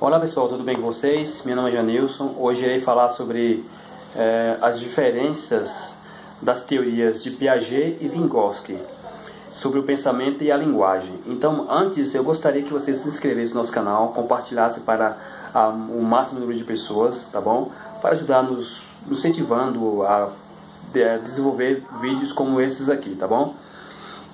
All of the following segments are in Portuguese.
Olá pessoal, tudo bem com vocês? Meu nome é Janilson. Hoje irei falar sobre é, as diferenças das teorias de Piaget e Vygotsky sobre o pensamento e a linguagem. Então, antes, eu gostaria que você se inscrevesse no nosso canal, compartilhasse para a, o máximo número de pessoas, tá bom? Para ajudar nos, nos incentivando a, a desenvolver vídeos como esses aqui, tá bom?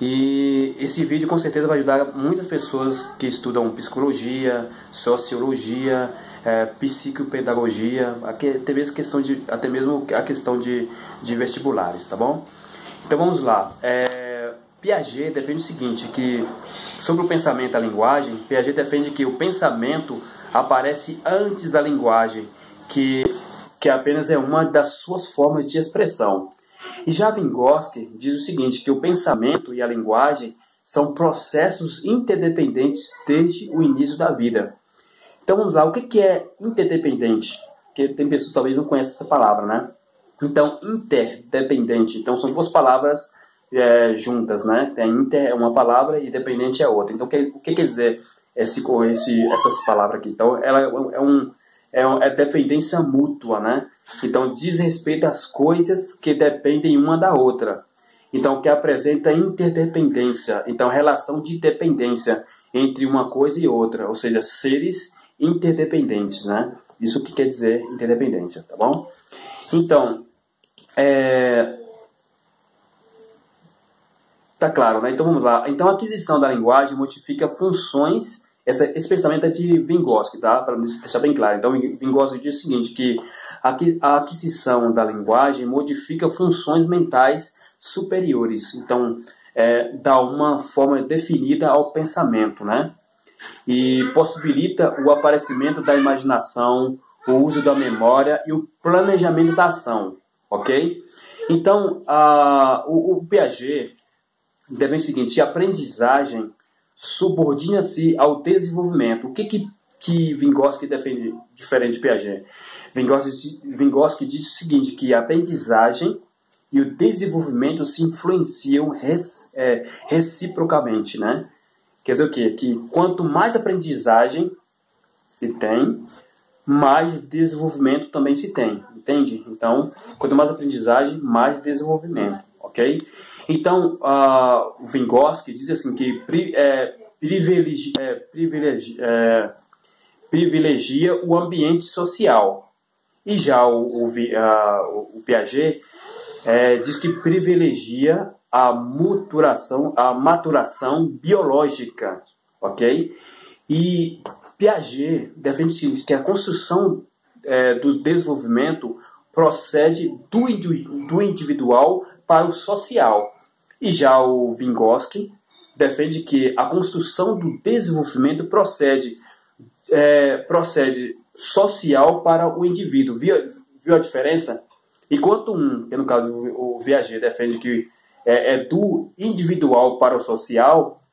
E esse vídeo com certeza vai ajudar muitas pessoas que estudam psicologia, sociologia, é, psicopedagogia, até mesmo, questão de, até mesmo a questão de, de vestibulares, tá bom? Então vamos lá. É, Piaget defende o seguinte, que sobre o pensamento e a linguagem, Piaget defende que o pensamento aparece antes da linguagem, que, que apenas é uma das suas formas de expressão. E já Vygotsky diz o seguinte, que o pensamento e a linguagem são processos interdependentes desde o início da vida. Então vamos lá, o que é interdependente? Porque tem pessoas que talvez não conheçam essa palavra, né? Então, interdependente. Então são duas palavras é, juntas, né? Tem inter é uma palavra e dependente é outra. Então o que, o que quer dizer esse, esse, essas palavras aqui? Então ela é um, é, é dependência mútua, né? Então, diz respeito às coisas que dependem uma da outra. Então, que apresenta interdependência. Então, relação de dependência entre uma coisa e outra. Ou seja, seres interdependentes, né? Isso que quer dizer interdependência, tá bom? Então, é... Tá claro, né? Então, vamos lá. Então, a aquisição da linguagem modifica funções essa, esse pensamento é de Vygotsky, tá? Para deixar bem claro. Então, Vygotsky diz o seguinte, que a aquisição da linguagem modifica funções mentais superiores. Então, é, dá uma forma definida ao pensamento, né? E possibilita o aparecimento da imaginação, o uso da memória e o planejamento da ação, ok? Então, a, o, o Piaget deve o seguinte, a aprendizagem subordina-se ao desenvolvimento. O que que, que Vygotsky defende diferente de Piaget? Vygotsky, diz o seguinte, que a aprendizagem e o desenvolvimento se influenciam res, é, reciprocamente, né? Quer dizer o quê? Que quanto mais aprendizagem se tem, mais desenvolvimento também se tem, entende? Então, quanto mais aprendizagem, mais desenvolvimento, ok? Então, uh, Vygotsky diz assim que pri, é, privilegi, é, privilegi, é, privilegia o ambiente social. E já o, o, uh, o Piaget é, diz que privilegia a maturação, a maturação biológica, ok? E Piaget defende que a construção é, do desenvolvimento procede do, do individual para o social. E já o Vygotsky defende que a construção do desenvolvimento procede, é, procede social para o indivíduo. Viu, viu a diferença? Enquanto um, que no caso o Viager defende que é, é, do individual para o social,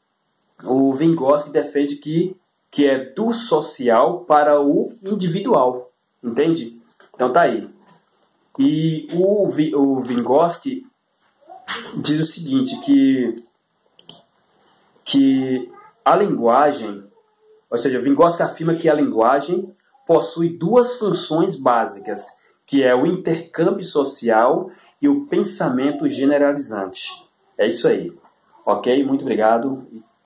o Vygotsky defende que, que é do social para o individual. Entende? Então tá aí. E o, o Vygotsky diz o seguinte, que, que a linguagem, ou seja, Vygotsky afirma que a linguagem possui duas funções básicas, que é o intercâmbio social e o pensamento generalizante. É isso aí. Ok? Muito obrigado